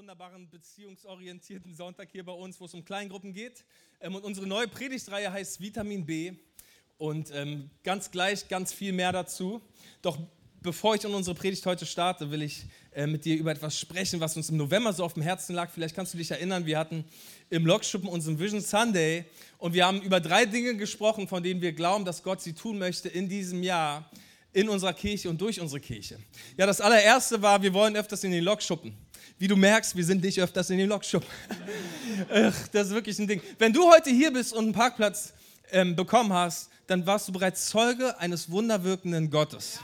Wunderbaren beziehungsorientierten Sonntag hier bei uns, wo es um Kleingruppen geht. Ähm, und unsere neue Predigtreihe heißt Vitamin B und ähm, ganz gleich ganz viel mehr dazu. Doch bevor ich in unsere Predigt heute starte, will ich äh, mit dir über etwas sprechen, was uns im November so auf dem Herzen lag. Vielleicht kannst du dich erinnern, wir hatten im Logschuppen unseren Vision Sunday und wir haben über drei Dinge gesprochen, von denen wir glauben, dass Gott sie tun möchte in diesem Jahr in unserer Kirche und durch unsere Kirche. Ja, das allererste war, wir wollen öfters in den Lokschuppen. Wie du merkst, wir sind nicht öfters in den Lokschuppen. das ist wirklich ein Ding. Wenn du heute hier bist und einen Parkplatz ähm, bekommen hast, dann warst du bereits Zeuge eines wunderwirkenden Gottes.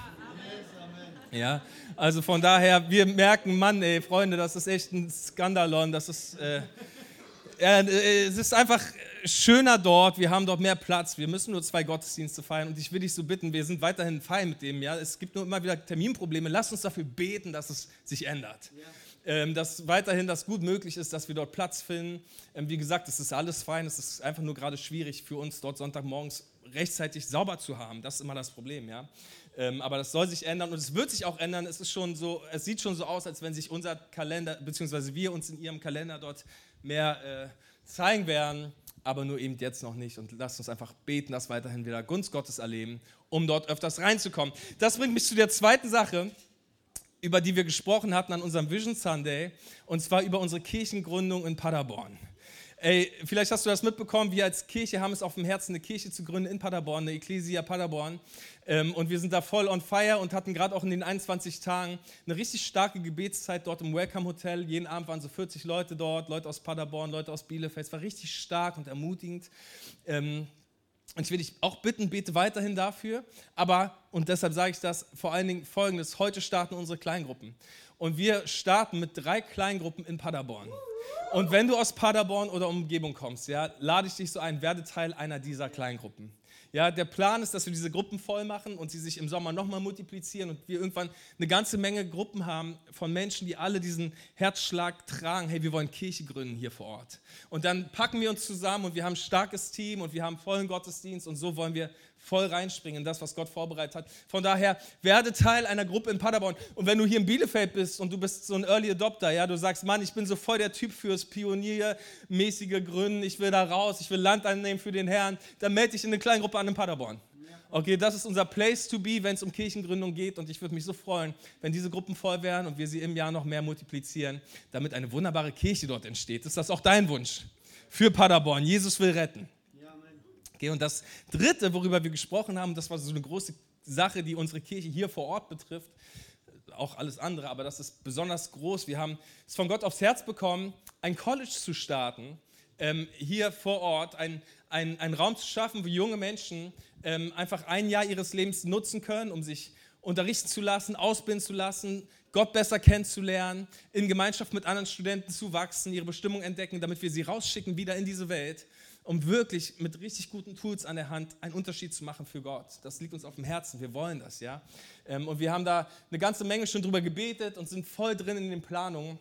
Ja, also von daher, wir merken, Mann, ey, Freunde, das ist echt ein Skandalon, das ist, äh, äh, es ist einfach schöner dort, wir haben dort mehr Platz, wir müssen nur zwei Gottesdienste feiern und ich will dich so bitten, wir sind weiterhin fein mit dem, ja, es gibt nur immer wieder Terminprobleme, lass uns dafür beten, dass es sich ändert. Ja. Ähm, dass weiterhin das gut möglich ist, dass wir dort Platz finden. Ähm, wie gesagt, es ist alles fein, es ist einfach nur gerade schwierig für uns, dort Sonntagmorgens rechtzeitig sauber zu haben. Das ist immer das Problem, ja. Ähm, aber das soll sich ändern und es wird sich auch ändern. Es ist schon so, es sieht schon so aus, als wenn sich unser Kalender, beziehungsweise wir uns in ihrem Kalender dort mehr äh, zeigen werden, aber nur eben jetzt noch nicht. Und lasst uns einfach beten, dass weiterhin wieder Gunst Gottes erleben, um dort öfters reinzukommen. Das bringt mich zu der zweiten Sache, über die wir gesprochen hatten an unserem Vision Sunday, und zwar über unsere Kirchengründung in Paderborn. Ey, vielleicht hast du das mitbekommen, wir als Kirche haben es auf dem Herzen, eine Kirche zu gründen in Paderborn, eine Ecclesia Paderborn. Ähm, und wir sind da voll on fire und hatten gerade auch in den 21 Tagen eine richtig starke Gebetszeit dort im Welcome Hotel. Jeden Abend waren so 40 Leute dort, Leute aus Paderborn, Leute aus Bielefeld. Es war richtig stark und ermutigend. Und ich will dich auch bitten, bete weiterhin dafür. Aber, und deshalb sage ich das, vor allen Dingen folgendes: Heute starten unsere Kleingruppen. Und wir starten mit drei Kleingruppen in Paderborn. Und wenn du aus Paderborn oder Umgebung kommst, ja, lade ich dich so ein, werde Teil einer dieser Kleingruppen. Ja, der Plan ist, dass wir diese Gruppen voll machen und sie sich im Sommer nochmal multiplizieren und wir irgendwann eine ganze Menge Gruppen haben von Menschen, die alle diesen Herzschlag tragen, hey, wir wollen Kirche gründen hier vor Ort. Und dann packen wir uns zusammen und wir haben ein starkes Team und wir haben vollen Gottesdienst und so wollen wir voll reinspringen in das, was Gott vorbereitet hat. Von daher, werde Teil einer Gruppe in Paderborn. Und wenn du hier in Bielefeld bist und du bist so ein Early Adopter, ja, du sagst, Mann, ich bin so voll der Typ fürs pioniermäßige Gründen, ich will da raus, ich will Land annehmen für den Herrn, dann melde dich in eine kleine Gruppe an in Paderborn. Okay, das ist unser Place to be, wenn es um Kirchengründung geht. Und ich würde mich so freuen, wenn diese Gruppen voll wären und wir sie im Jahr noch mehr multiplizieren, damit eine wunderbare Kirche dort entsteht. Ist das auch dein Wunsch für Paderborn? Jesus will retten. Okay, und das Dritte, worüber wir gesprochen haben, das war so eine große Sache, die unsere Kirche hier vor Ort betrifft, auch alles andere, aber das ist besonders groß. Wir haben es von Gott aufs Herz bekommen, ein College zu starten, ähm, hier vor Ort, ein, ein, einen Raum zu schaffen, wo junge Menschen ähm, einfach ein Jahr ihres Lebens nutzen können, um sich unterrichten zu lassen, ausbilden zu lassen, Gott besser kennenzulernen, in Gemeinschaft mit anderen Studenten zu wachsen, ihre Bestimmung entdecken, damit wir sie rausschicken wieder in diese Welt um wirklich mit richtig guten Tools an der Hand einen Unterschied zu machen für Gott. Das liegt uns auf dem Herzen, wir wollen das, ja. Ähm, und wir haben da eine ganze Menge schon drüber gebetet und sind voll drin in den Planungen.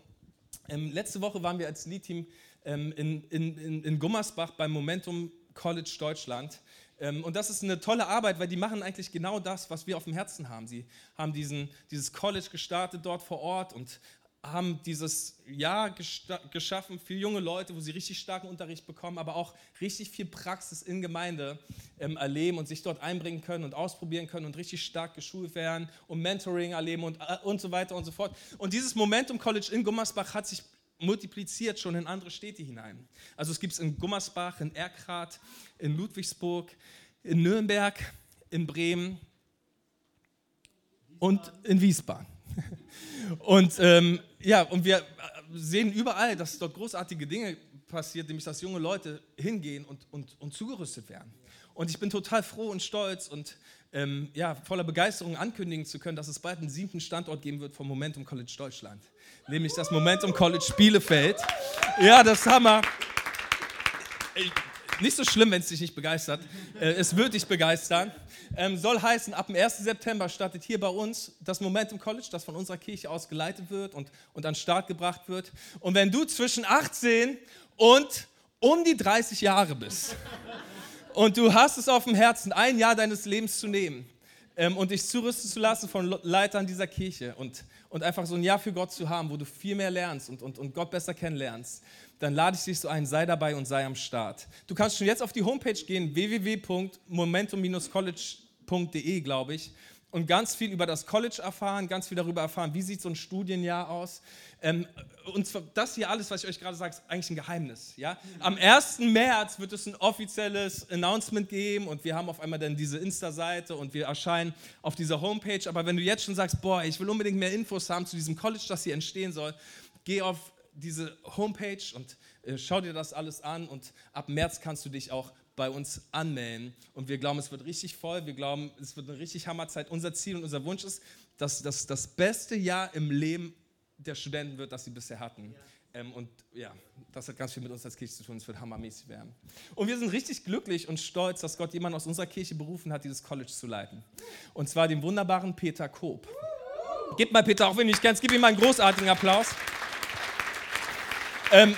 Ähm, letzte Woche waren wir als Lead-Team ähm, in, in, in Gummersbach beim Momentum College Deutschland. Und das ist eine tolle Arbeit, weil die machen eigentlich genau das, was wir auf dem Herzen haben. Sie haben diesen, dieses College gestartet dort vor Ort und haben dieses Jahr geschaffen für junge Leute, wo sie richtig starken Unterricht bekommen, aber auch richtig viel Praxis in Gemeinde ähm, erleben und sich dort einbringen können und ausprobieren können und richtig stark geschult werden und Mentoring erleben und, äh, und so weiter und so fort. Und dieses Momentum College in Gummersbach hat sich multipliziert schon in andere Städte hinein. Also es gibt es in Gummersbach, in Erkrath, in Ludwigsburg, in Nürnberg, in Bremen und in Wiesbaden. Und ähm, ja, und wir sehen überall, dass dort großartige Dinge passiert, nämlich dass junge Leute hingehen und, und, und zugerüstet werden. Und ich bin total froh und stolz und ähm, ja, voller Begeisterung ankündigen zu können, dass es bald einen siebten Standort geben wird vom Momentum College Deutschland. Nämlich das Momentum College Bielefeld. Ja, das ist Hammer. Nicht so schlimm, wenn es dich nicht begeistert. Äh, es wird dich begeistern. Ähm, soll heißen, ab dem 1. September startet hier bei uns das Momentum College, das von unserer Kirche aus geleitet wird und, und an den Start gebracht wird. Und wenn du zwischen 18 und um die 30 Jahre bist und du hast es auf dem Herzen, ein Jahr deines Lebens zu nehmen ähm, und dich zurüsten zu lassen von Leitern dieser Kirche und, und einfach so ein Jahr für Gott zu haben, wo du viel mehr lernst und, und, und Gott besser kennenlernst, dann lade ich dich so ein, sei dabei und sei am Start. Du kannst schon jetzt auf die Homepage gehen, www.momentum-college.de, glaube ich, und ganz viel über das College erfahren, ganz viel darüber erfahren, wie sieht so ein Studienjahr aus. Ähm, und das hier alles, was ich euch gerade sage, ist eigentlich ein Geheimnis. Ja? Am 1. März wird es ein offizielles Announcement geben und wir haben auf einmal dann diese Insta-Seite und wir erscheinen auf dieser Homepage. Aber wenn du jetzt schon sagst, boah, ich will unbedingt mehr Infos haben zu diesem College, das hier entstehen soll, geh auf diese Homepage und äh, schau dir das alles an und ab März kannst du dich auch bei uns anmelden. Und wir glauben, es wird richtig voll, wir glauben, es wird eine richtig Hammerzeit. Unser Ziel und unser Wunsch ist, dass das das beste Jahr im Leben der Studenten wird, das sie bisher hatten. Ja. Ähm, und ja, das hat ganz viel mit uns als Kirche zu tun, es wird hammermäßig werden. Und wir sind richtig glücklich und stolz, dass Gott jemanden aus unserer Kirche berufen hat, dieses College zu leiten. Und zwar den wunderbaren Peter Koop. Gib mal Peter, auch wenn du nicht kennst, gib ihm mal einen großartigen Applaus. Ähm,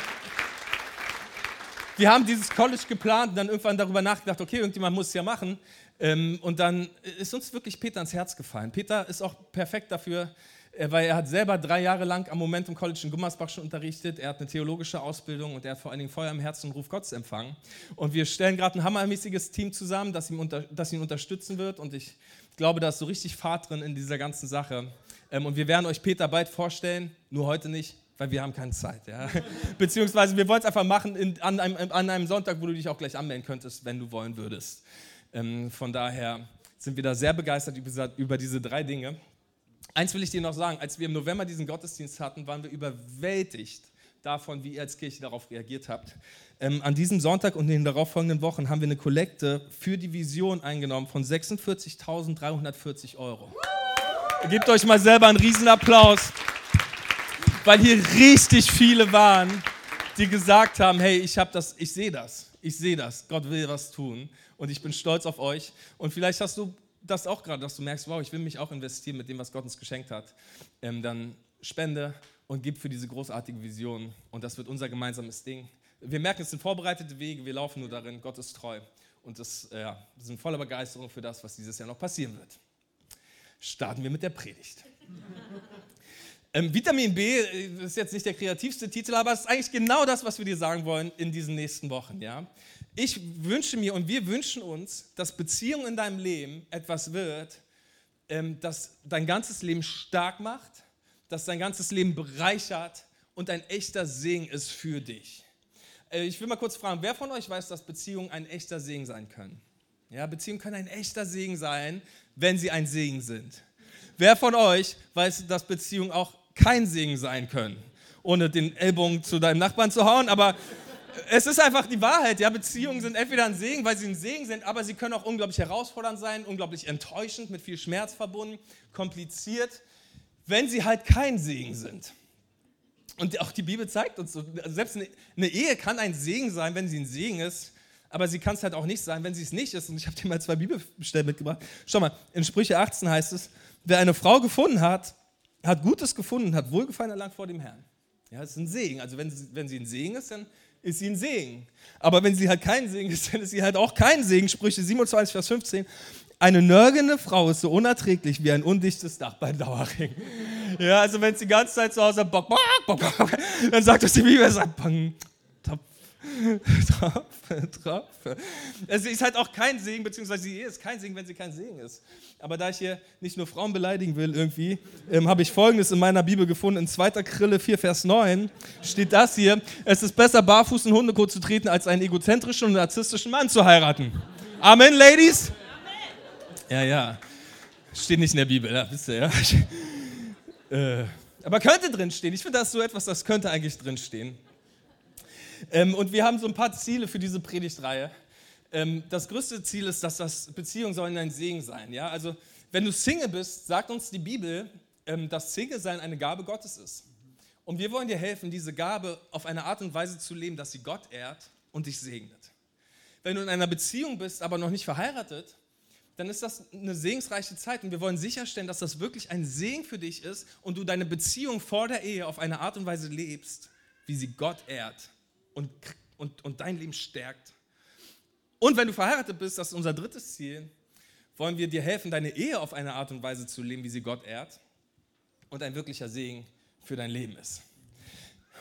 wir haben dieses College geplant und dann irgendwann darüber nachgedacht, okay, irgendjemand muss es ja machen. Ähm, und dann ist uns wirklich Peter ans Herz gefallen. Peter ist auch perfekt dafür, äh, weil er hat selber drei Jahre lang am Momentum College in Gummersbach schon unterrichtet. Er hat eine theologische Ausbildung und er hat vor allen Dingen Feuer im Herzen und Ruf Gottes empfangen. Und wir stellen gerade ein hammermäßiges Team zusammen, das ihn, unter, das ihn unterstützen wird. Und ich glaube, da ist so richtig Fahrt drin in dieser ganzen Sache. Ähm, und wir werden euch Peter bald vorstellen, nur heute nicht weil wir haben keine Zeit. Ja? Beziehungsweise wir wollen es einfach machen in, an, einem, an, einem, Sonntag, wo du dich auch gleich anmelden könntest, wenn du wollen würdest. Ähm, von daher sind wir da sehr begeistert über, über diese drei Dinge. Eins will ich dir noch sagen, als wir im November diesen Gottesdienst hatten, waren wir überwältigt davon, wie ihr als Kirche darauf reagiert habt. Ähm, an diesem Sonntag und den darauffolgenden Wochen haben wir eine Kollekte für die Vision eingenommen von 46.340 Euro. Gebt euch mal selber einen Riesenapplaus weil hier richtig viele waren, die gesagt haben, hey, ich habe das, ich sehe das, ich sehe das, Gott will was tun und ich bin stolz auf euch. Und vielleicht hast du das auch gerade, dass du merkst, wow, ich will mich auch investieren mit dem, was Gott uns geschenkt hat. Ähm, dann spende und gib für diese großartige Vision und das wird unser gemeinsames Ding. Wir merken, es sind vorbereitete Wege, wir laufen nur darin, Gott ist treu und das, äh, wir sind voller Begeisterung für das, was dieses Jahr noch passieren wird. Starten wir mit der Predigt. Ähm, Vitamin B äh, ist jetzt nicht der kreativste Titel, aber es ist eigentlich genau das, was wir dir sagen wollen in diesen nächsten Wochen. Ja? Ich wünsche mir und wir wünschen uns, dass Beziehung in deinem Leben etwas wird, ähm, das dein ganzes Leben stark macht, das dein ganzes Leben bereichert und ein echter Segen ist für dich. Äh, ich will mal kurz fragen, wer von euch weiß, dass Beziehungen ein echter Segen sein können? Ja, Beziehungen können ein echter Segen sein, wenn sie ein Segen sind. Wer von euch weiß, dass Beziehungen auch kein Segen sein können, ohne den Ellbogen zu deinem Nachbarn zu hauen. Aber es ist einfach die Wahrheit. Ja, Beziehungen sind entweder ein Segen, weil sie ein Segen sind, aber sie können auch unglaublich herausfordernd sein, unglaublich enttäuschend, mit viel Schmerz verbunden, kompliziert, wenn sie halt kein Segen sind. Und auch die Bibel zeigt uns selbst eine Ehe kann ein Segen sein, wenn sie ein Segen ist, aber sie kann es halt auch nicht sein, wenn sie es nicht ist. Und ich habe dir mal zwei Bibelstellen mitgebracht. Schau mal, in Sprüche 18 heißt es, wer eine Frau gefunden hat, hat Gutes gefunden, hat Wohlgefallen erlangt vor dem Herrn. Ja, das ist ein Segen. Also wenn sie, wenn sie ein Segen ist, dann ist sie ein Segen. Aber wenn sie halt kein Segen ist, dann ist sie halt auch kein Segen. Sprüche 27, Vers 15. Eine nörgelnde Frau ist so unerträglich wie ein undichtes Dach bei Dauerring. Ja, also wenn sie die ganze Zeit zu Hause bock, bock, bock, bock, dann sagt das die Bibel, sagt, bang, Tropfe, Tropfe. Es ist halt auch kein Segen, beziehungsweise sie ist kein Segen, wenn sie kein Segen ist. Aber da ich hier nicht nur Frauen beleidigen will irgendwie, ähm, habe ich Folgendes in meiner Bibel gefunden. In 2. Krille 4, Vers 9 steht das hier. Es ist besser, barfuß in Hundekot zu treten, als einen egozentrischen und narzisstischen Mann zu heiraten. Amen, Ladies? Ja, ja. Steht nicht in der Bibel, ja, wisst ihr, ja. Äh, aber könnte drinstehen. Ich finde das so etwas, das könnte eigentlich drinstehen. Ähm, und wir haben so ein paar Ziele für diese Predigtreihe. Ähm, das größte Ziel ist, dass das Beziehungen sollen ein Segen sein. Ja? Also, wenn du Single bist, sagt uns die Bibel, ähm, dass Single-Sein eine Gabe Gottes ist. Und wir wollen dir helfen, diese Gabe auf eine Art und Weise zu leben, dass sie Gott ehrt und dich segnet. wenn du in einer Beziehung bist, aber noch nicht verheiratet, dann ist das eine segensreiche Zeit und wir wollen sicherstellen, dass das wirklich ein Segen für dich ist und du deine Beziehung vor der Ehe auf eine Art und Weise lebst, wie sie Gott ehrt und, und, und dein Leben stärkt. Und wenn du verheiratet bist, das ist unser drittes Ziel, wollen wir dir helfen, deine Ehe auf eine Art und Weise zu leben, wie sie Gott ehrt und ein wirklicher Segen für dein Leben ist.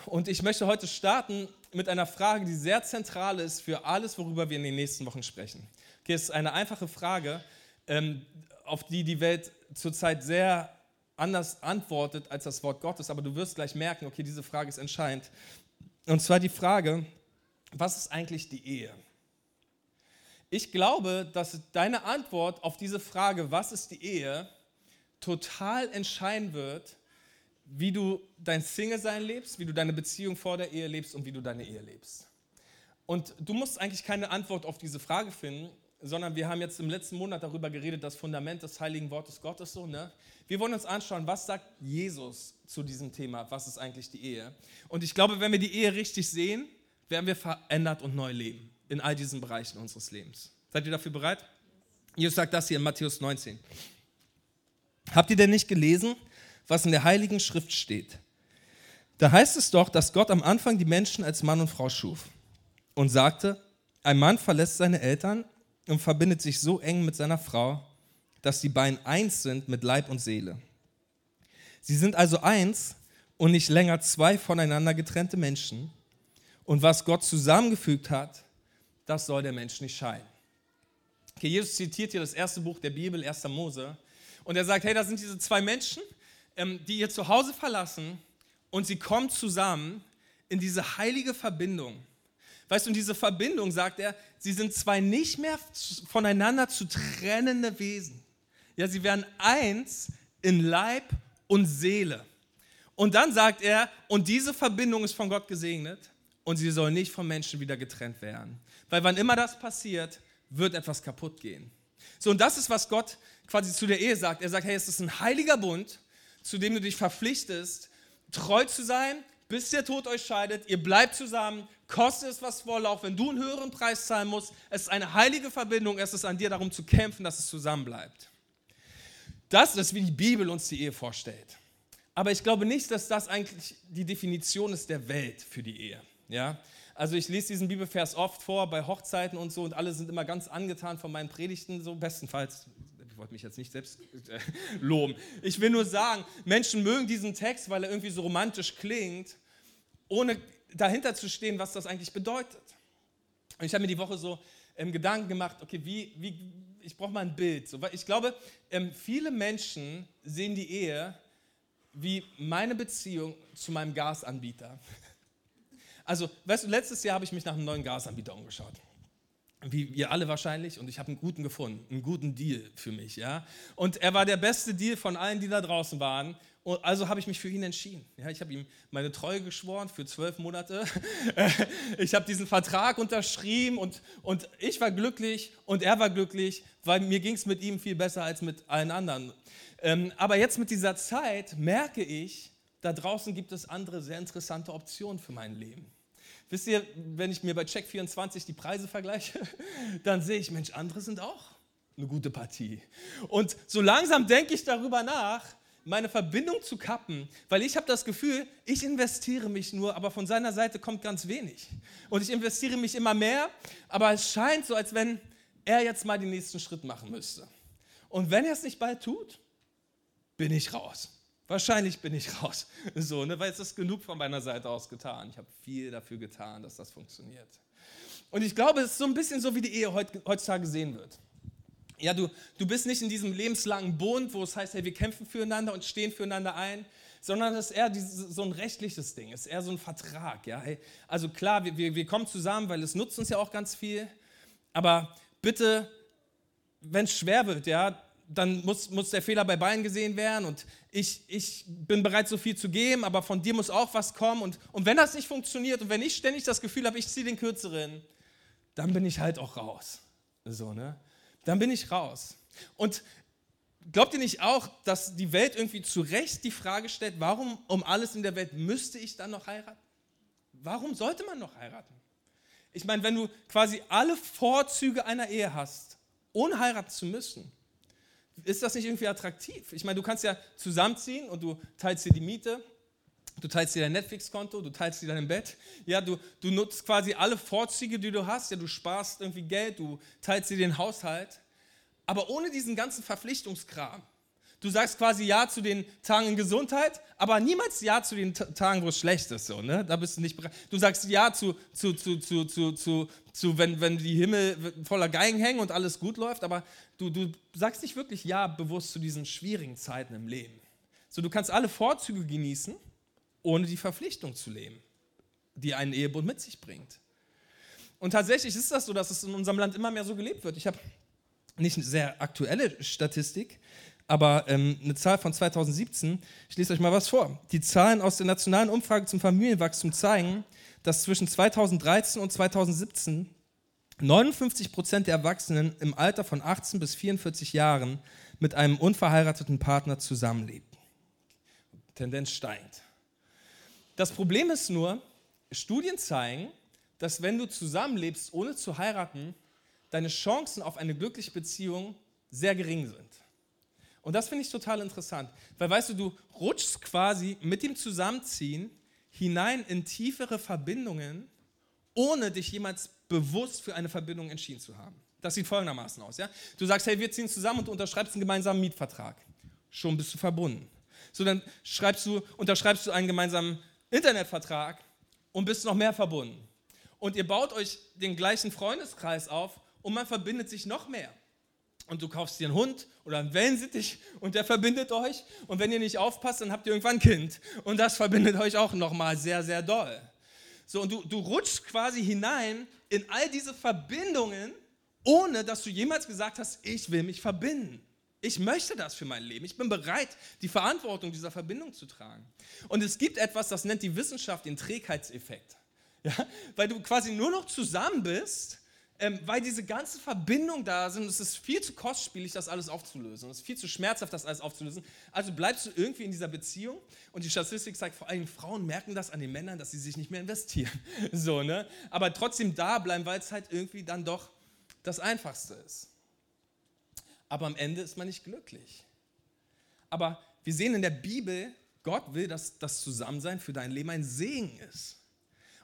Und ich möchte heute starten mit einer Frage, die sehr zentral ist für alles, worüber wir in den nächsten Wochen sprechen. Okay, es ist eine einfache Frage, ähm, auf die die Welt zurzeit sehr anders antwortet als das Wort Gottes, aber du wirst gleich merken, okay, diese Frage ist entscheidend. Und zwar die Frage, was ist eigentlich die Ehe? Ich glaube, dass deine Antwort auf diese Frage, was ist die Ehe, total entscheiden wird, wie du dein Single-Sein lebst, wie du deine Beziehung vor der Ehe lebst und wie du deine Ehe lebst. Und du musst eigentlich keine Antwort auf diese Frage finden, sondern wir haben jetzt im letzten Monat darüber geredet, das Fundament des heiligen Wortes Gottes so. Ne? Wir wollen uns anschauen, was sagt Jesus zu diesem Thema, was ist eigentlich die Ehe. Und ich glaube, wenn wir die Ehe richtig sehen, werden wir verändert und neu leben in all diesen Bereichen unseres Lebens. Seid ihr dafür bereit? Jesus sagt das hier in Matthäus 19. Habt ihr denn nicht gelesen, was in der Heiligen Schrift steht? Da heißt es doch, dass Gott am Anfang die Menschen als Mann und Frau schuf und sagte, ein Mann verlässt seine Eltern und verbindet sich so eng mit seiner Frau, dass die beiden eins sind mit Leib und Seele. Sie sind also eins und nicht länger zwei voneinander getrennte Menschen. Und was Gott zusammengefügt hat, das soll der Mensch nicht scheiden. Okay, Jesus zitiert hier das erste Buch der Bibel, 1. Mose. Und er sagt, hey, da sind diese zwei Menschen, ähm, die ihr Zuhause verlassen und sie kommen zusammen in diese heilige Verbindung. Weißt du, und diese Verbindung, sagt er, sie sind zwei nicht mehr voneinander zu trennende Wesen. Ja, sie werden eins in Leib und Seele. Und dann sagt er, und diese Verbindung ist von Gott gesegnet und sie soll nicht von Menschen wieder getrennt werden. Weil wann immer das passiert, wird etwas kaputt gehen. So, und das ist, was Gott quasi zu der Ehe sagt. Er sagt, hey, es ist ein heiliger Bund, zu dem du dich verpflichtest, treu zu sein, bis der Tod euch scheidet. Ihr bleibt zusammen, kostet es was Vorlauf, wenn du einen höheren Preis zahlen musst. Es ist eine heilige Verbindung, es ist an dir darum zu kämpfen, dass es zusammenbleibt. Das ist, wie die Bibel uns die Ehe vorstellt. Aber ich glaube nicht, dass das eigentlich die Definition ist der Welt für die Ehe. Ja? Also ich lese diesen Bibelvers oft vor bei Hochzeiten und so und alle sind immer ganz angetan von meinen Predigten, so bestenfalls. Ich wollte mich jetzt nicht selbst äh, loben. Ich will nur sagen, Menschen mögen diesen Text, weil er irgendwie so romantisch klingt, ohne dahinter zu stehen, was das eigentlich bedeutet. Und ich habe mir die Woche so ähm, Gedanken gemacht, okay, wie, wie, ich brauche mal ein Bild. So, weil ich glaube, ähm, viele Menschen sehen die Ehe wie meine Beziehung zu meinem Gasanbieter. Also, weißt du, letztes Jahr habe ich mich nach einem neuen Gasanbieter umgeschaut. Wie ihr alle wahrscheinlich, und ich habe einen guten gefunden, einen guten Deal für mich, ja. Und er war der beste Deal von allen, die da draußen waren. Und also habe ich mich für ihn entschieden. Ja, ich habe ihm meine Treue geschworen für zwölf Monate. ich habe diesen Vertrag unterschrieben und, und ich war glücklich und er war glücklich, weil mir ging es mit ihm viel besser als mit allen anderen. Ähm, aber jetzt mit dieser Zeit merke ich, da draußen gibt es andere sehr interessante Optionen für mein Leben. Wisst ihr, wenn ich mir bei Check24 die Preise vergleiche, dann sehe ich, Mensch, andere sind auch eine gute Partie. Und so langsam denke ich darüber nach, meine Verbindung zu kappen, weil ich habe das Gefühl, ich investiere mich nur, aber von seiner Seite kommt ganz wenig. Und ich investiere mich immer mehr, aber es scheint so, als wenn er jetzt mal den nächsten Schritt machen müsste. Und wenn er es nicht bald tut, bin ich raus. Wahrscheinlich bin ich raus, so, ne, weil es ist genug von meiner Seite aus getan. Ich habe viel dafür getan, dass das funktioniert. Und ich glaube, es ist so ein bisschen so, wie die Ehe heutzutage gesehen wird. Ja, du, du bist nicht in diesem lebenslangen Bund, wo es heißt, hey, wir kämpfen füreinander und stehen füreinander ein, sondern es ist eher dieses, so ein rechtliches Ding, es ist eher so ein Vertrag. Ja? Hey, also klar, wir, wir, wir kommen zusammen, weil es nutzt uns ja auch ganz viel, aber bitte, wenn es schwer wird, ja, dann muss, muss der Fehler bei beiden gesehen werden und ich, ich bin bereit, so viel zu geben, aber von dir muss auch was kommen. Und, und wenn das nicht funktioniert und wenn ich ständig das Gefühl habe, ich ziehe den Kürzeren, dann bin ich halt auch raus. So, ne? Dann bin ich raus. Und glaubt ihr nicht auch, dass die Welt irgendwie zu Recht die Frage stellt, warum um alles in der Welt müsste ich dann noch heiraten? Warum sollte man noch heiraten? Ich meine, wenn du quasi alle Vorzüge einer Ehe hast, ohne heiraten zu müssen, ist das nicht irgendwie attraktiv? Ich meine, du kannst ja zusammenziehen und du teilst dir die Miete, du teilst dir dein Netflix-Konto, du teilst dir dein Bett. Ja, du, du nutzt quasi alle Vorzüge, die du hast. Ja, du sparst irgendwie Geld, du teilst dir den Haushalt. Aber ohne diesen ganzen Verpflichtungskram. Du sagst quasi Ja zu den Tagen in Gesundheit, aber niemals Ja zu den Tagen, wo es schlecht ist. So, ne? Da bist du nicht bereit. Du sagst Ja zu, zu, zu, zu, zu, zu, zu wenn, wenn die Himmel voller Geigen hängen und alles gut läuft, aber du, du sagst nicht wirklich Ja bewusst zu diesen schwierigen Zeiten im Leben. So, du kannst alle Vorzüge genießen, ohne die Verpflichtung zu leben, die ein Ehebund mit sich bringt. Und tatsächlich ist das so, dass es in unserem Land immer mehr so gelebt wird. Ich habe nicht eine sehr aktuelle Statistik, aber ähm, eine Zahl von 2017. Ich lese euch mal was vor. Die Zahlen aus der nationalen Umfrage zum Familienwachstum zeigen, dass zwischen 2013 und 2017 59 Prozent der Erwachsenen im Alter von 18 bis 44 Jahren mit einem unverheirateten Partner zusammenlebten. Tendenz steigend. Das Problem ist nur, Studien zeigen, dass wenn du zusammenlebst, ohne zu heiraten, deine Chancen auf eine glückliche Beziehung sehr gering sind. Und das finde ich total interessant, weil weißt du, du rutschst quasi mit dem Zusammenziehen hinein in tiefere Verbindungen, ohne dich jemals bewusst für eine Verbindung entschieden zu haben. Das sieht folgendermaßen aus. Ja? Du sagst, hey, wir ziehen zusammen und du unterschreibst einen gemeinsamen Mietvertrag. Schon bist du verbunden. So, dann schreibst du, unterschreibst du einen gemeinsamen Internetvertrag und bist noch mehr verbunden. Und ihr baut euch den gleichen Freundeskreis auf und man verbindet sich noch mehr und du kaufst dir einen Hund oder einen Wellensittich und der verbindet euch. Und wenn ihr nicht aufpasst, dann habt ihr irgendwann ein Kind. Und das verbindet euch auch nochmal sehr, sehr doll. So, und du, du rutschst quasi hinein in all diese Verbindungen, ohne dass du jemals gesagt hast, ich will mich verbinden. Ich möchte das für mein Leben. Ich bin bereit, die Verantwortung dieser Verbindung zu tragen. Und es gibt etwas, das nennt die Wissenschaft den Trägheitseffekt. Ja? Weil du quasi nur noch zusammen bist ähm, weil diese ganzen Verbindungen da sind. Es ist viel zu kostspielig, das alles aufzulösen. Es ist viel zu schmerzhaft, das alles aufzulösen. Also bleibst du irgendwie in dieser Beziehung und die Statistik zeigt, vor allem Frauen merken das an den Männern, dass sie sich nicht mehr investieren. So, ne? Aber trotzdem da bleiben, weil es halt irgendwie dann doch das Einfachste ist. Aber am Ende ist man nicht glücklich. Aber wir sehen in der Bibel, Gott will, dass das Zusammensein für dein Leben ein Segen ist.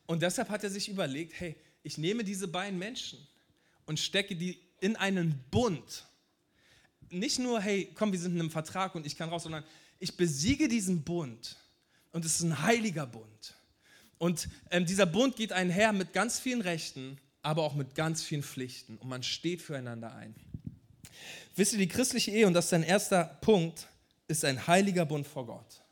Und deshalb hat er sich überlegt, hey, ich nehme diese beiden Menschen und stecke die in einen Bund. Nicht nur, hey, komm, wir sind in einem Vertrag und ich kann raus, sondern ich besiege diesen Bund. Und es ist ein heiliger Bund. Und ähm, dieser Bund geht einher mit ganz vielen Rechten, aber auch mit ganz vielen Pflichten. Und man steht füreinander ein. Wisst ihr, die christliche Ehe, und das ist ein erster Punkt, ist ein heiliger Bund vor Gott.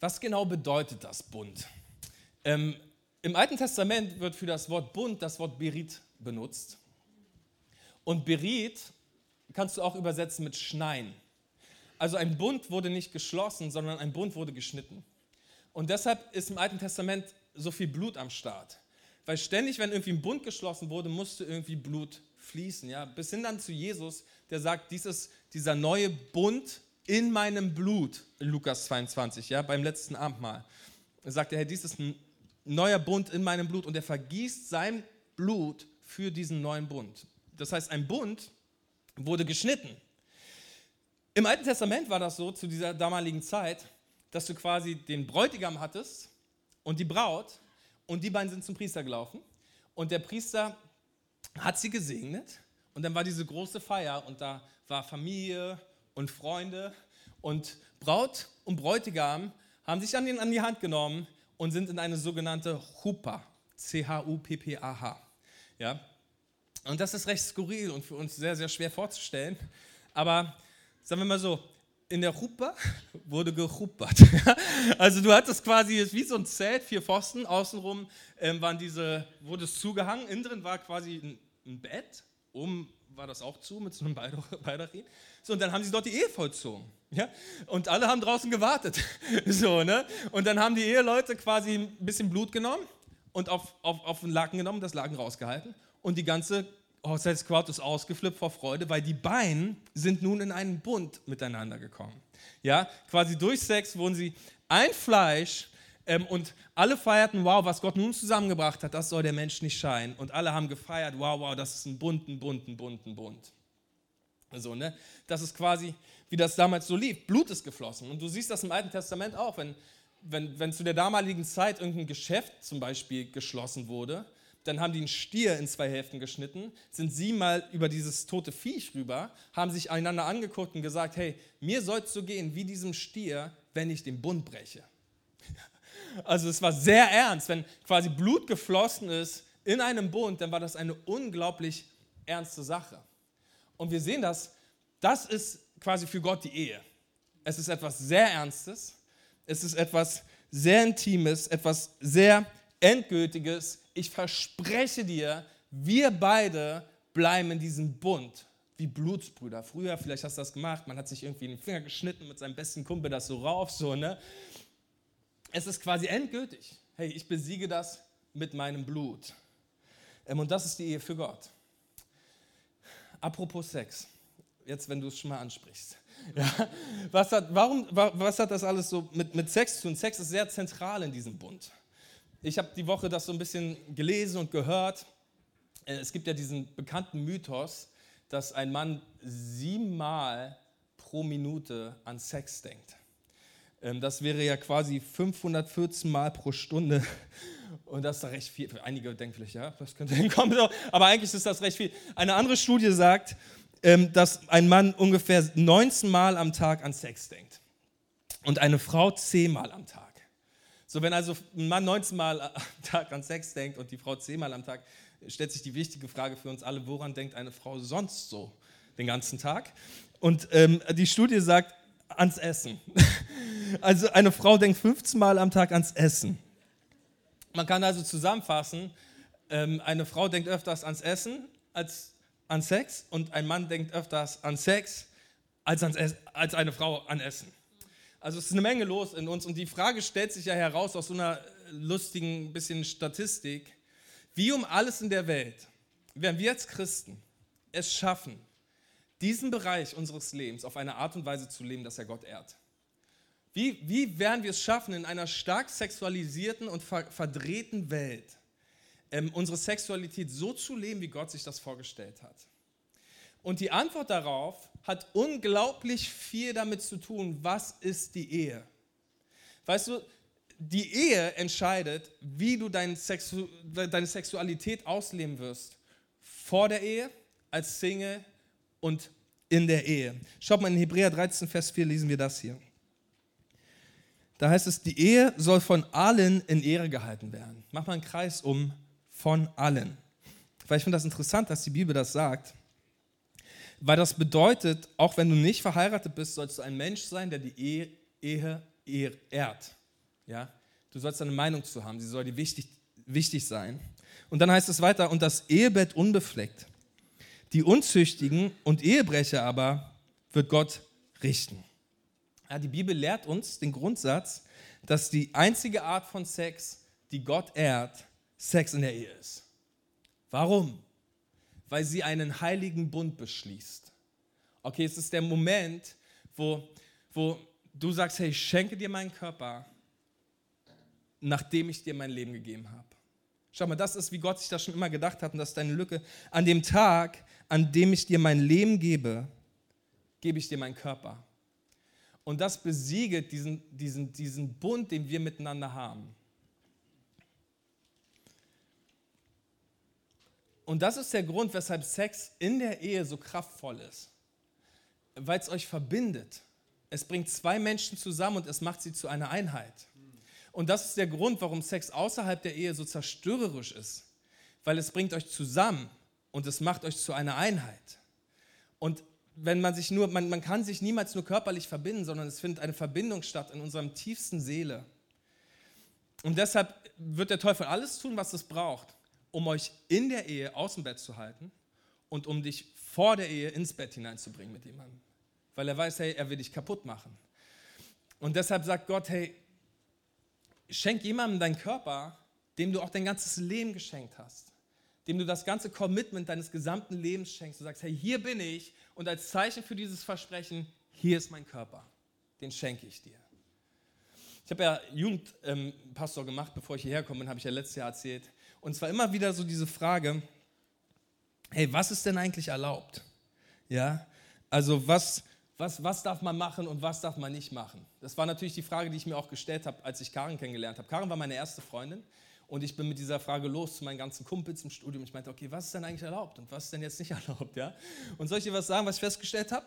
Was genau bedeutet das Bund? Ähm, Im Alten Testament wird für das Wort Bund das Wort Berit benutzt. Und Berit kannst du auch übersetzen mit Schneien. Also ein Bund wurde nicht geschlossen, sondern ein Bund wurde geschnitten. Und deshalb ist im Alten Testament so viel Blut am Start. Weil ständig, wenn irgendwie ein Bund geschlossen wurde, musste irgendwie Blut fließen. Ja? Bis hin dann zu Jesus, der sagt, dies ist dieser neue Bund, in meinem Blut, in Lukas 22, ja, beim letzten Abendmahl. Er sagt er, hey, dies ist ein neuer Bund in meinem Blut und er vergießt sein Blut für diesen neuen Bund. Das heißt, ein Bund wurde geschnitten. Im Alten Testament war das so zu dieser damaligen Zeit, dass du quasi den Bräutigam hattest und die Braut und die beiden sind zum Priester gelaufen und der Priester hat sie gesegnet und dann war diese große Feier und da war Familie und Freunde und Braut und Bräutigam haben sich an, den, an die Hand genommen und sind in eine sogenannte Chuppah, C-H-U-P-P-A-H. Ja? Und das ist recht skurril und für uns sehr, sehr schwer vorzustellen. Aber sagen wir mal so, in der Chuppah wurde gechuppert. also du hattest quasi wie so ein Zelt, vier Pfosten, außenrum ähm, waren diese, wurde es zugehangen, innen drin war quasi ein, ein Bett, oben war das auch zu mit so einem Baldachin. So, und dann haben sie dort die Ehe vollzogen. Ja? Und alle haben draußen gewartet. so, ne? Und dann haben die Eheleute quasi ein bisschen Blut genommen und auf, auf, auf den Laken genommen, das Laken rausgehalten. Und die ganze Hochzeitsquad ist ausgeflippt vor Freude, weil die beiden sind nun in einen Bund miteinander gekommen. Ja, quasi durch Sex wurden sie ein Fleisch. Ähm, und alle feierten, wow, was Gott nun zusammengebracht hat, das soll der Mensch nicht scheinen. Und alle haben gefeiert, wow, wow, das ist ein bunten, bunten, bunten, bunt. So, ne? Das ist quasi, wie das damals so lief. Blut ist geflossen. Und du siehst das im Alten Testament auch, wenn, wenn, wenn zu der damaligen Zeit irgendein Geschäft zum Beispiel geschlossen wurde, dann haben die einen Stier in zwei Hälften geschnitten, sind sie mal über dieses tote Viech rüber, haben sich einander angeguckt und gesagt, hey, mir soll es so gehen wie diesem Stier, wenn ich den Bund breche. Also es war sehr ernst, wenn quasi Blut geflossen ist in einem Bund, dann war das eine unglaublich ernste Sache. Und wir sehen das, das ist quasi für Gott die Ehe. Es ist etwas sehr Ernstes, es ist etwas sehr Intimes, etwas sehr Endgültiges. Ich verspreche dir, wir beide bleiben in diesem Bund wie Blutsbrüder. Früher, vielleicht hast du das gemacht, man hat sich irgendwie den Finger geschnitten mit seinem besten Kumpel, das so rauf, so, ne? Es ist quasi endgültig. Hey, ich besiege das mit meinem Blut. Ähm, und das ist die Ehe für Gott. Apropos Sex, jetzt wenn du es schon mal ansprichst. Ja, was, hat, warum, was hat das alles so mit, mit Sex zu tun? Sex ist sehr zentral in diesem Bund. Ich habe die Woche das so ein bisschen gelesen und gehört. Äh, es gibt ja diesen bekannten Mythos, dass ein Mann siebenmal pro Minute an Sex denkt. Ähm, das wäre ja quasi 514 Mal pro Stunde. Und das ist recht viel. Einige denken vielleicht, ja, das könnte hinkommen. Aber eigentlich ist das recht viel. Eine andere Studie sagt, ähm, dass ein Mann ungefähr 19 Mal am Tag an Sex denkt. Und eine Frau 10 Mal am Tag. So, wenn also ein Mann 19 Mal am Tag an Sex denkt und die Frau 10 Mal am Tag, stellt sich die wichtige Frage für uns alle, woran denkt eine Frau sonst so den ganzen Tag? Und ähm, die Studie sagt, ans Essen. Also eine Frau denkt 15 Mal am Tag ans Essen. Man kann also zusammenfassen, ähm, eine Frau denkt öfters ans Essen als an Sex und ein Mann denkt öfters an Sex als, ans als eine Frau an Essen. Also es ist eine Menge los in uns und die Frage stellt sich ja heraus aus so einer lustigen bisschen Statistik, wie um alles in der Welt, werden wir als Christen es schaffen, diesen Bereich unseres Lebens auf eine Art und Weise zu leben, dass er Gott ehrt. Wie, wie werden wir es schaffen, in einer stark sexualisierten und ver verdrehten Welt ähm, unsere Sexualität so zu leben, wie Gott sich das vorgestellt hat? Und die Antwort darauf hat unglaublich viel damit zu tun, was ist die Ehe. Weißt du, die Ehe entscheidet, wie du deine, Sexu deine Sexualität ausleben wirst. Vor der Ehe, als Single und in der Ehe. Schaut mal in Hebräer 13, Vers 4 lesen wir das hier. Da heißt es, die Ehe soll von allen in Ehre gehalten werden. Mach mal einen Kreis um von allen. Weil ich finde das interessant, dass die Bibel das sagt weil das bedeutet, auch wenn du nicht verheiratet bist, sollst du ein Mensch sein, der die Ehe, Ehe ehrt. Ja? Du sollst deine Meinung zu haben, sie soll dir wichtig, wichtig sein. Und dann heißt es weiter, und das Ehebett unbefleckt. Die Unzüchtigen und Ehebrecher aber wird Gott richten. Ja, die Bibel lehrt uns den Grundsatz, dass die einzige Art von Sex, die Gott ehrt, Sex in der Ehe ist. Warum? Weil sie einen heiligen Bund beschließt. Okay, es ist der Moment, wo, wo du sagst, hey, ich schenke dir meinen Körper, nachdem ich dir mein Leben gegeben habe. Schau mal, das ist, wie Gott sich das schon immer gedacht hat und das ist deine Lücke. An dem Tag, an dem ich dir mein Leben gebe, gebe ich dir meinen Körper. Und das besiegelt diesen, diesen, diesen Bund, den wir miteinander haben. Und das ist der Grund, weshalb Sex in der Ehe so kraftvoll ist. Weil es euch verbindet. Es bringt zwei Menschen zusammen und es macht sie zu einer Einheit. Und das ist der Grund, warum Sex außerhalb der Ehe so zerstörerisch ist. Weil es bringt euch zusammen und es macht euch zu einer Einheit. Und wenn man sich nur, man, man kann sich niemals nur körperlich verbinden, sondern es findet eine Verbindung statt in unserem tiefsten Seele. Und deshalb wird der Teufel alles tun, was es braucht, um euch in der Ehe aus dem Bett zu halten und um dich vor der Ehe ins Bett hineinzubringen mit jemandem. Weil er weiß, hey, er will dich kaputt machen. Und deshalb sagt Gott, hey, schenk jemandem deinen Körper, dem du auch dein ganzes Leben geschenkt hast. Dem du das ganze Commitment deines gesamten Lebens schenkst. Du sagst, hey, hier bin ich und als Zeichen für dieses Versprechen, hier ist mein Körper. Den schenke ich dir. Ich habe ja Jugendpastor ähm, gemacht, bevor ich hierher komme, habe ich ja letztes Jahr erzählt. Und zwar immer wieder so diese Frage, hey, was ist denn eigentlich erlaubt? Ja, also was, was, was darf man machen und was darf man nicht machen? Das war natürlich die Frage, die ich mir auch gestellt habe, als ich Karin kennengelernt habe. Karin war meine erste Freundin und ich bin mit dieser Frage los zu meinen ganzen Kumpels im Studium. Ich meinte, okay, was ist denn eigentlich erlaubt und was ist denn jetzt nicht erlaubt? Ja? Und soll ich dir was sagen, was ich festgestellt habe?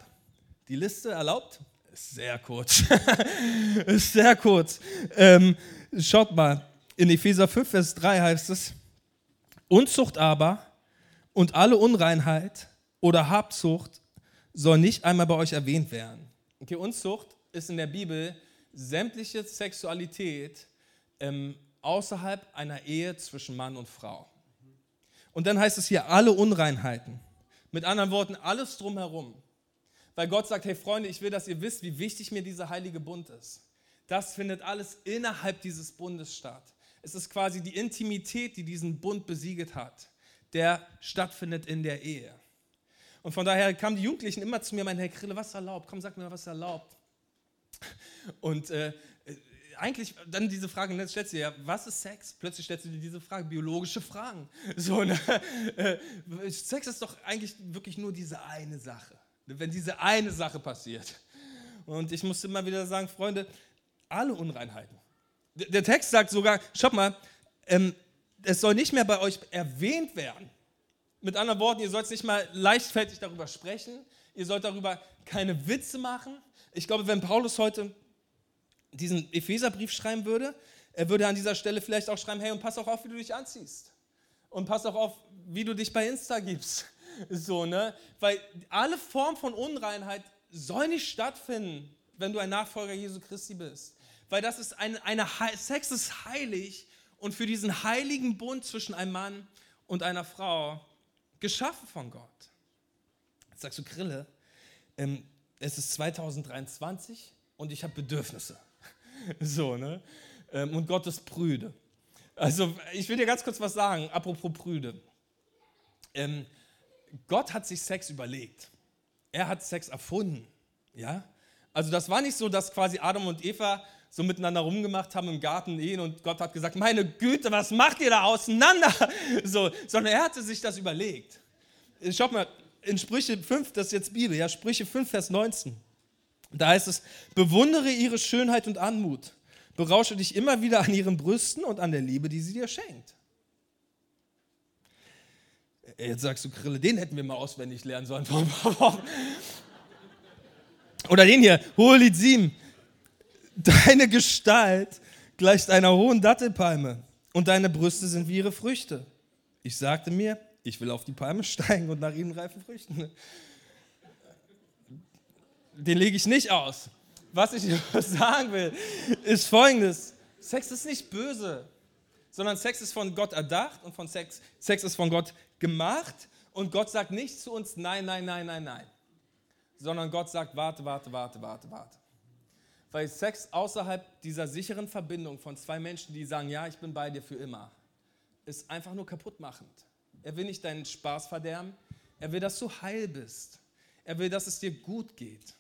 Die Liste erlaubt ist sehr kurz. ist sehr kurz. Ähm, schaut mal, in Epheser 5, Vers 3 heißt es, Unzucht aber und alle Unreinheit oder Habsucht soll nicht einmal bei euch erwähnt werden. Okay, Unzucht ist in der Bibel sämtliche Sexualität ähm, außerhalb einer Ehe zwischen Mann und Frau. Und dann heißt es hier alle Unreinheiten. Mit anderen Worten, alles drumherum. Weil Gott sagt, hey Freunde, ich will, dass ihr wisst, wie wichtig mir dieser heilige Bund ist. Das findet alles innerhalb dieses Bundes statt. Es ist quasi die Intimität, die diesen Bund besiegelt hat, der stattfindet in der Ehe. Und von daher kamen die Jugendlichen immer zu mir, mein Herr Krille, was erlaubt? Komm, sag mir, was ist erlaubt? Und äh, eigentlich dann diese Frage, ne, stellst du ja, was ist Sex? Plötzlich stellst du dir diese Frage, biologische Fragen. So, ne? Äh, Sex ist doch eigentlich wirklich nur diese eine Sache. Wenn diese eine Sache passiert. Und ich musste immer wieder sagen, Freunde, alle Unreinheiten. Der Text sagt sogar, schaut mal, ähm, es soll nicht mehr bei euch erwähnt werden. Mit anderen Worten, ihr sollt nicht mal leichtfertig darüber sprechen, ihr sollt darüber keine Witze machen. Ich glaube, wenn Paulus heute diesen Epheserbrief schreiben würde, er würde an dieser Stelle vielleicht auch schreiben, hey, und pass auch auf, wie du dich anziehst. Und pass auch auf, wie du dich bei Insta gibst. So, ne? Weil alle Formen von Unreinheit soll nicht stattfinden, wenn du ein Nachfolger Jesu Christi bist. Weil das ist eine, eine Sex ist heilig und für diesen heiligen Bund zwischen einem Mann und einer Frau geschaffen von Gott. Jetzt sagst du, Grille, ähm, es ist 2023 und ich habe Bedürfnisse. so, ne? Ähm, und Gott ist prüde. Also, ich will dir ganz kurz was sagen, apropos prüde. Ähm, Gott hat sich Sex überlegt. Er hat Sex erfunden. Ja? Also, das war nicht so, dass quasi Adam und Eva so miteinander rumgemacht haben im Garten Ehen und Gott hat gesagt, meine Güte, was macht ihr da auseinander? So, sondern er hatte sich das überlegt. Schaut mal, in Sprüche 5, das ist jetzt Bibel, ja, Sprüche 5, Vers 19. Da heißt es, bewundere ihre Schönheit und Anmut, berausche dich immer wieder an ihren Brüsten und an der Liebe, die sie dir schenkt. Jetzt sagst du, Krille, den hätten wir mal auswendig lernen sollen vor ein paar Wochen. Oder den hier, Hohelied 7. Deine Gestalt gleicht einer hohen Dattelpalme und deine Brüste sind wie ihre Früchte. Ich sagte mir, ich will auf die Palme steigen und nach ihnen reifen Früchten. Den lege ich nicht aus. Was ich sagen will, ist folgendes. Sex ist nicht böse, sondern Sex ist von Gott erdacht und von Sex, Sex ist von Gott gemacht und Gott sagt nicht zu uns nein, nein, nein, nein, nein, sondern Gott sagt warte, warte, warte, warte, warte. Weil Sex außerhalb dieser sicheren Verbindung von zwei Menschen, die sagen, ja, ich bin bei dir für immer, ist einfach nur kaputtmachend. Er will nicht deinen Spaß verderben, er will, dass du heil bist. Er will, dass es dir gut geht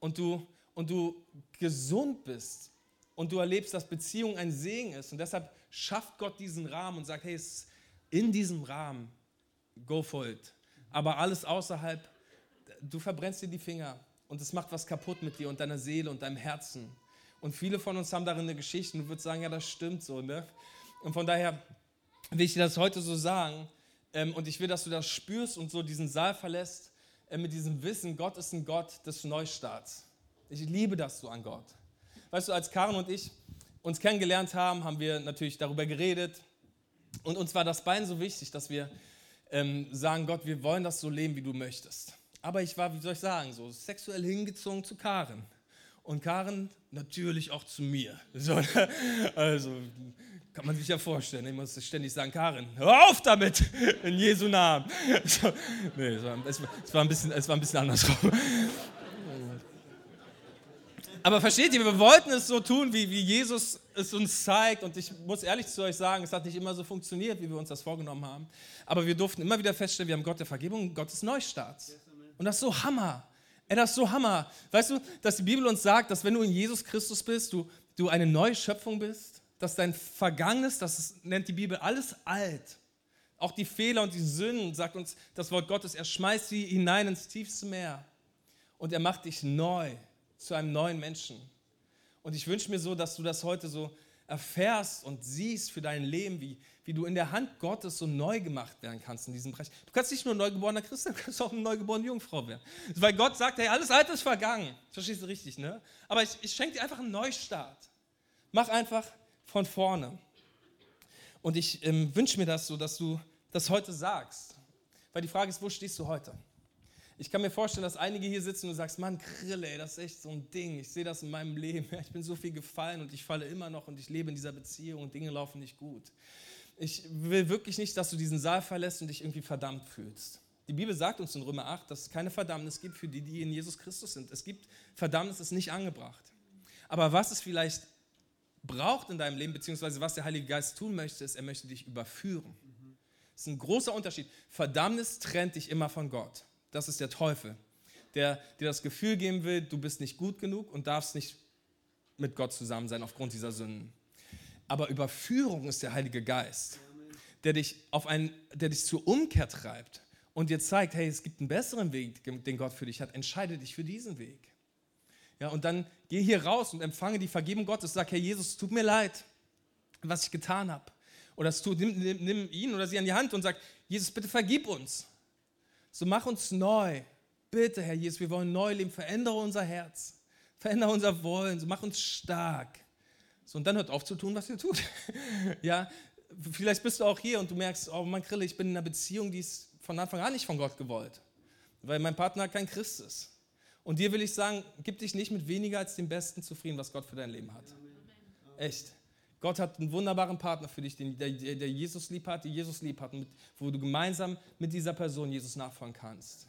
und du, und du gesund bist und du erlebst, dass Beziehung ein Segen ist. Und deshalb schafft Gott diesen Rahmen und sagt, hey, in diesem Rahmen, go for it. Aber alles außerhalb, du verbrennst dir die Finger und es macht was kaputt mit dir und deiner Seele und deinem Herzen. Und viele von uns haben darin eine Geschichte und du würdest sagen, ja, das stimmt so. Ne? Und von daher will ich dir das heute so sagen ähm, und ich will, dass du das spürst und so diesen Saal verlässt äh, mit diesem Wissen, Gott ist ein Gott des Neustarts. Ich liebe das so an Gott. Weißt du, als Karen und ich uns kennengelernt haben, haben wir natürlich darüber geredet und uns war das beiden so wichtig, dass wir ähm, sagen, Gott, wir wollen das so leben, wie du möchtest. Aber ich war, wie soll ich sagen, so sexuell hingezogen zu Karen. Und Karen natürlich auch zu mir. So, also kann man sich ja vorstellen. Ich muss ständig sagen, Karin, hör auf damit, in Jesu Namen. So, nee, es war, es, war, ein bisschen, es war ein bisschen andersrum. Aber versteht ihr, wir wollten es so tun, wie, wie Jesus es uns zeigt. Und ich muss ehrlich zu euch sagen, es hat nicht immer so funktioniert, wie wir uns das vorgenommen haben. Aber wir durften immer wieder feststellen, wir haben Gott der Vergebung, Gott des Neustarts. Und das ist so Hammer. Ey, das ist so Hammer. Weißt du, dass die Bibel uns sagt, dass wenn du in Jesus Christus bist, du, du eine neue Schöpfung bist, dass dein Vergangenes, das nennt die Bibel alles alt, auch die Fehler und die Sünden, sagt uns das Wort Gottes, er schmeißt sie hinein ins tiefste Meer und er macht dich neu zu einem neuen Menschen. Und ich wünsche mir so, dass du das heute so erfährst und siehst für dein Leben, wie, wie du in der Hand Gottes so neu gemacht werden kannst in diesem Bereich. Du kannst nicht nur ein neugeborener Christ sein, du kannst auch eine neugeborene Jungfrau werden. Weil Gott sagt, hey, alles Alte ist vergangen. Verstehst du richtig, ne? Aber ich, ich schenke dir einfach einen Neustart. Mach einfach von vorne. Und ich ähm, wünsche mir das so, dass du das heute sagst. Weil die Frage ist, wo stehst du heute? Ich kann mir vorstellen, dass einige hier sitzen und du sagst, Mann, Grille, ey, das ist echt so ein Ding. Ich sehe das in meinem Leben. Ich bin so viel gefallen und ich falle immer noch und ich lebe in dieser Beziehung und Dinge laufen nicht gut. Ich will wirklich nicht, dass du diesen Saal verlässt und dich irgendwie verdammt fühlst. Die Bibel sagt uns in Römer 8, dass es keine Verdammnis gibt für die, die in Jesus Christus sind. Es gibt Verdammnis, ist nicht angebracht. Aber was es vielleicht braucht in deinem Leben, beziehungsweise was der Heilige Geist tun möchte, ist, er möchte dich überführen. Das ist ein großer Unterschied. Verdammnis trennt dich immer von Gott. Das ist der Teufel, der dir das Gefühl geben will, du bist nicht gut genug und darfst nicht mit Gott zusammen sein aufgrund dieser Sünden. Aber Überführung ist der Heilige Geist, der dich, auf einen, der dich zur Umkehr treibt und dir zeigt, hey, es gibt einen besseren Weg, den Gott für dich hat. Entscheide dich für diesen Weg. Ja, und dann geh hier raus und empfange die Vergebung Gottes. Sag, Herr Jesus, tut mir leid, was ich getan habe. Oder tut, nimm, nimm, nimm ihn oder sie an die Hand und sag, Jesus, bitte vergib uns. So mach uns neu. Bitte, Herr Jesus, wir wollen neu leben. Verändere unser Herz. Verändere unser Wollen. So mach uns stark. So, und dann hört auf zu tun, was ihr tut. ja, vielleicht bist du auch hier und du merkst, oh Mann, Krille, ich bin in einer Beziehung, die ist von Anfang an nicht von Gott gewollt. Weil mein Partner kein Christ ist. Und dir will ich sagen, gib dich nicht mit weniger als dem Besten zufrieden, was Gott für dein Leben hat. Echt. Gott hat einen wunderbaren Partner für dich, den, der, der Jesus lieb hat, die Jesus lieb hat, mit, wo du gemeinsam mit dieser Person Jesus nachfolgen kannst.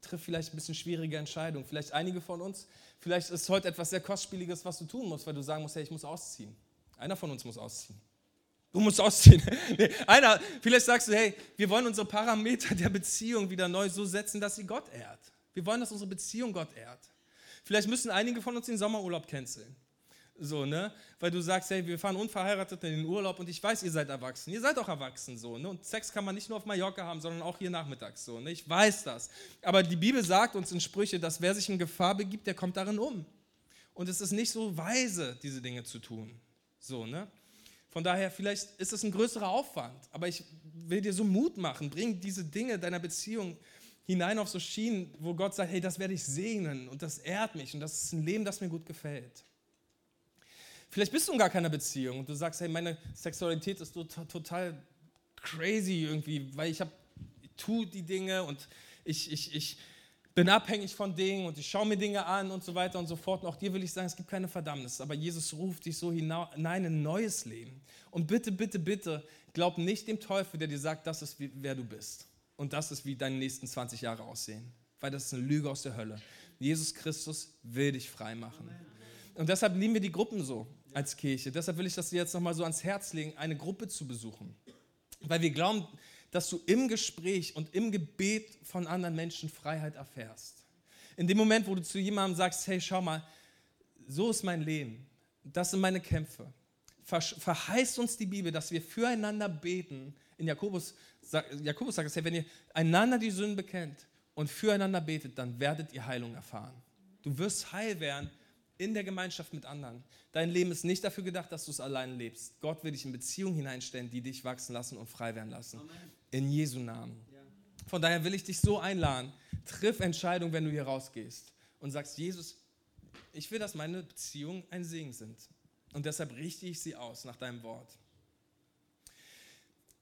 Triff vielleicht ein bisschen schwierige Entscheidungen. Vielleicht einige von uns, vielleicht ist heute etwas sehr Kostspieliges, was du tun musst, weil du sagen musst, hey, ich muss ausziehen. Einer von uns muss ausziehen. Du musst ausziehen. nee, einer, vielleicht sagst du, hey, wir wollen unsere Parameter der Beziehung wieder neu so setzen, dass sie Gott ehrt. Wir wollen, dass unsere Beziehung Gott ehrt. Vielleicht müssen einige von uns den Sommerurlaub canceln. So, ne? Weil du sagst, hey, wir fahren unverheiratet in den Urlaub und ich weiß, ihr seid erwachsen. Ihr seid auch erwachsen, so, ne? Und Sex kann man nicht nur auf Mallorca haben, sondern auch hier nachmittags, so, ne? Ich weiß das. Aber die Bibel sagt uns in Sprüche, dass wer sich in Gefahr begibt, der kommt darin um. Und es ist nicht so weise, diese Dinge zu tun. So, ne? Von daher, vielleicht ist es ein größerer Aufwand, aber ich will dir so Mut machen. Bring diese Dinge deiner Beziehung hinein auf so Schienen, wo Gott sagt, hey, das werde ich segnen und das ehrt mich und das ist ein Leben, das mir gut gefällt. Vielleicht bist du in gar keiner Beziehung und du sagst, hey, meine Sexualität ist total crazy irgendwie, weil ich, hab, ich tue die Dinge und ich, ich, ich bin abhängig von Dingen und ich schaue mir Dinge an und so weiter und so fort. Und auch dir will ich sagen, es gibt keine Verdammnis, aber Jesus ruft dich so hinein in ein neues Leben. Und bitte, bitte, bitte, glaub nicht dem Teufel, der dir sagt, das ist, wer du bist. Und das ist, wie deine nächsten 20 Jahre aussehen. Weil das ist eine Lüge aus der Hölle. Jesus Christus will dich frei machen. Und deshalb lieben wir die Gruppen so als Kirche. Deshalb will ich das dir jetzt nochmal so ans Herz legen, eine Gruppe zu besuchen. Weil wir glauben, dass du im Gespräch und im Gebet von anderen Menschen Freiheit erfährst. In dem Moment, wo du zu jemandem sagst, hey, schau mal, so ist mein Leben, das sind meine Kämpfe, verheißt uns die Bibel, dass wir füreinander beten. In Jakobus, Jakobus sagt es, hey, wenn ihr einander die Sünden bekennt und füreinander betet, dann werdet ihr Heilung erfahren. Du wirst heil werden in der Gemeinschaft mit anderen. Dein Leben ist nicht dafür gedacht, dass du es allein lebst. Gott will dich in Beziehungen hineinstellen, die dich wachsen lassen und frei werden lassen. Amen. In Jesu Namen. Von daher will ich dich so einladen, triff Entscheidungen, wenn du hier rausgehst und sagst, Jesus, ich will, dass meine Beziehungen ein Segen sind. Und deshalb richte ich sie aus nach deinem Wort.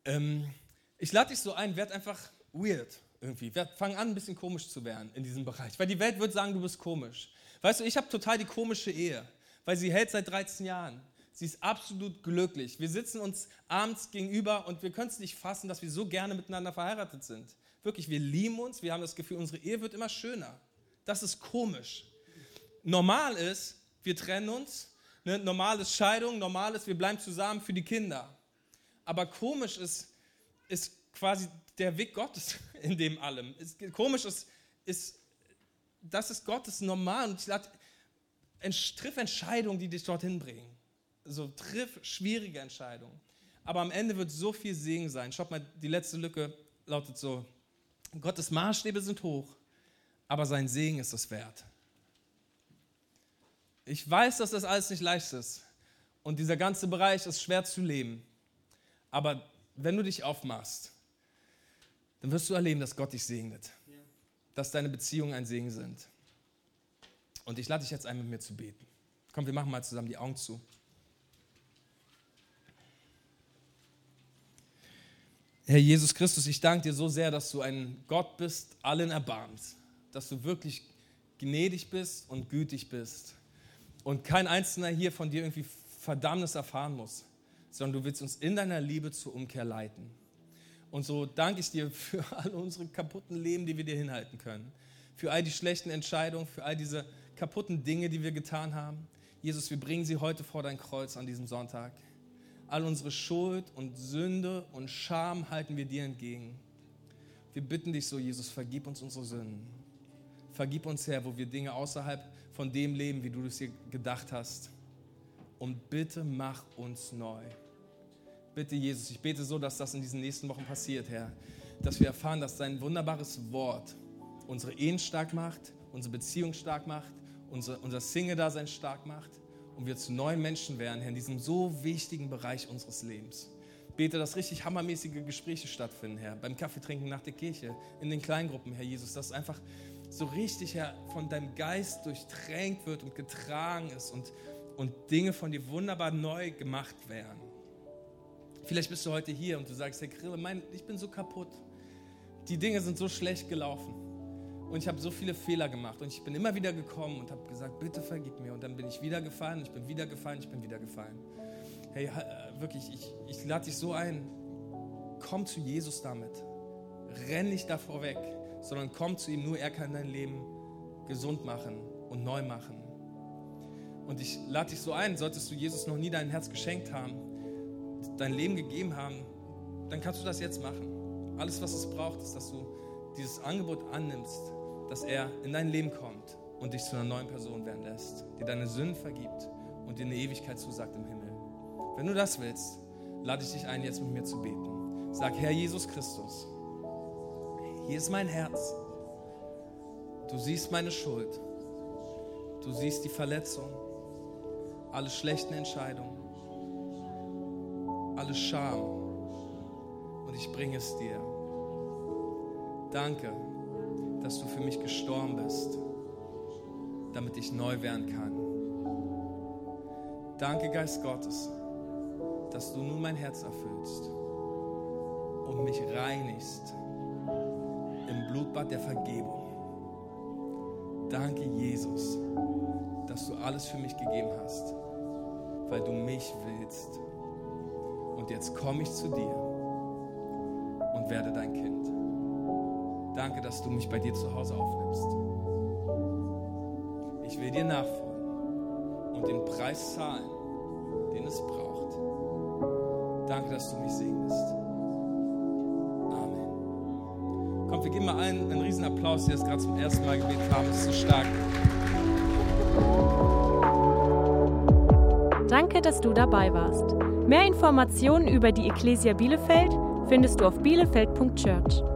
Ähm, ich lade dich so ein, werd einfach weird irgendwie. Werd, fang an, ein bisschen komisch zu werden in diesem Bereich. Weil die Welt wird sagen, du bist komisch. Weißt du, ich habe total die komische Ehe, weil sie hält seit 13 Jahren. Sie ist absolut glücklich. Wir sitzen uns abends gegenüber und wir können es nicht fassen, dass wir so gerne miteinander verheiratet sind. Wirklich, wir lieben uns, wir haben das Gefühl, unsere Ehe wird immer schöner. Das ist komisch. Normal ist, wir trennen uns. Ne? Normal ist Scheidung, normal ist, wir bleiben zusammen für die Kinder. Aber komisch ist, ist quasi der Weg Gottes in dem allem. Ist, komisch ist, ist das ist Gottes normal und triff Entscheidungen, die dich dorthin bringen. so triff schwierige Entscheidungen. Aber am Ende wird so viel Segen sein. Schaut mal, die letzte Lücke lautet so: Gottes Maßstäbe sind hoch, aber sein Segen ist es wert. Ich weiß, dass das alles nicht leicht ist und dieser ganze Bereich ist schwer zu leben. Aber wenn du dich aufmachst, dann wirst du erleben, dass Gott dich segnet, dass deine Beziehungen ein Segen sind. Und ich lade dich jetzt ein, mit mir zu beten. Komm, wir machen mal zusammen die Augen zu. Herr Jesus Christus, ich danke dir so sehr, dass du ein Gott bist, allen Erbarmens, dass du wirklich gnädig bist und gütig bist und kein Einzelner hier von dir irgendwie Verdammnis erfahren muss, sondern du willst uns in deiner Liebe zur Umkehr leiten. Und so danke ich dir für all unsere kaputten Leben, die wir dir hinhalten können, für all die schlechten Entscheidungen, für all diese kaputten Dinge, die wir getan haben. Jesus, wir bringen sie heute vor dein Kreuz an diesem Sonntag. All unsere Schuld und Sünde und Scham halten wir dir entgegen. Wir bitten dich so, Jesus, vergib uns unsere Sünden. Vergib uns, Herr, wo wir Dinge außerhalb von dem leben, wie du es dir gedacht hast. Und bitte mach uns neu. Bitte, Jesus, ich bete so, dass das in diesen nächsten Wochen passiert, Herr. Dass wir erfahren, dass dein wunderbares Wort unsere Ehen stark macht, unsere Beziehung stark macht, unser, unser Single-Dasein stark macht und wir zu neuen Menschen werden, Herr, in diesem so wichtigen Bereich unseres Lebens. Bete, dass richtig hammermäßige Gespräche stattfinden, Herr, beim Kaffeetrinken nach der Kirche, in den Kleingruppen, Herr Jesus, dass einfach so richtig, Herr, von deinem Geist durchtränkt wird und getragen ist und, und Dinge von dir wunderbar neu gemacht werden. Vielleicht bist du heute hier und du sagst, Herr Grille, mein, ich bin so kaputt. Die Dinge sind so schlecht gelaufen. Und ich habe so viele Fehler gemacht und ich bin immer wieder gekommen und habe gesagt, bitte vergib mir. Und dann bin ich wieder gefallen, ich bin wieder gefallen, ich bin wieder gefallen. Hey, äh, wirklich, ich, ich lade dich so ein, komm zu Jesus damit. Renn nicht davor weg, sondern komm zu ihm, nur er kann dein Leben gesund machen und neu machen. Und ich lade dich so ein, solltest du Jesus noch nie dein Herz geschenkt haben, dein Leben gegeben haben, dann kannst du das jetzt machen. Alles, was es braucht, ist, dass du dieses Angebot annimmst, dass er in dein Leben kommt und dich zu einer neuen Person werden lässt, dir deine Sünden vergibt und dir eine Ewigkeit zusagt im Himmel. Wenn du das willst, lade ich dich ein, jetzt mit mir zu beten. Sag, Herr Jesus Christus, hier ist mein Herz. Du siehst meine Schuld. Du siehst die Verletzung, alle schlechten Entscheidungen, alle Scham. Und ich bringe es dir. Danke, dass du für mich gestorben bist, damit ich neu werden kann. Danke, Geist Gottes, dass du nun mein Herz erfüllst und mich reinigst im Blutbad der Vergebung. Danke, Jesus, dass du alles für mich gegeben hast, weil du mich willst. Und jetzt komme ich zu dir und werde dein Kind. Danke, dass du mich bei dir zu Hause aufnimmst. Ich will dir nachfolgen und den Preis zahlen, den es braucht. Danke, dass du mich segnest. Amen. Kommt, wir geben mal allen einen riesen Applaus, die das gerade zum ersten Mal gebetet haben. Das ist so stark. Danke, dass du dabei warst. Mehr Informationen über die Ecclesia Bielefeld findest du auf bielefeld.church.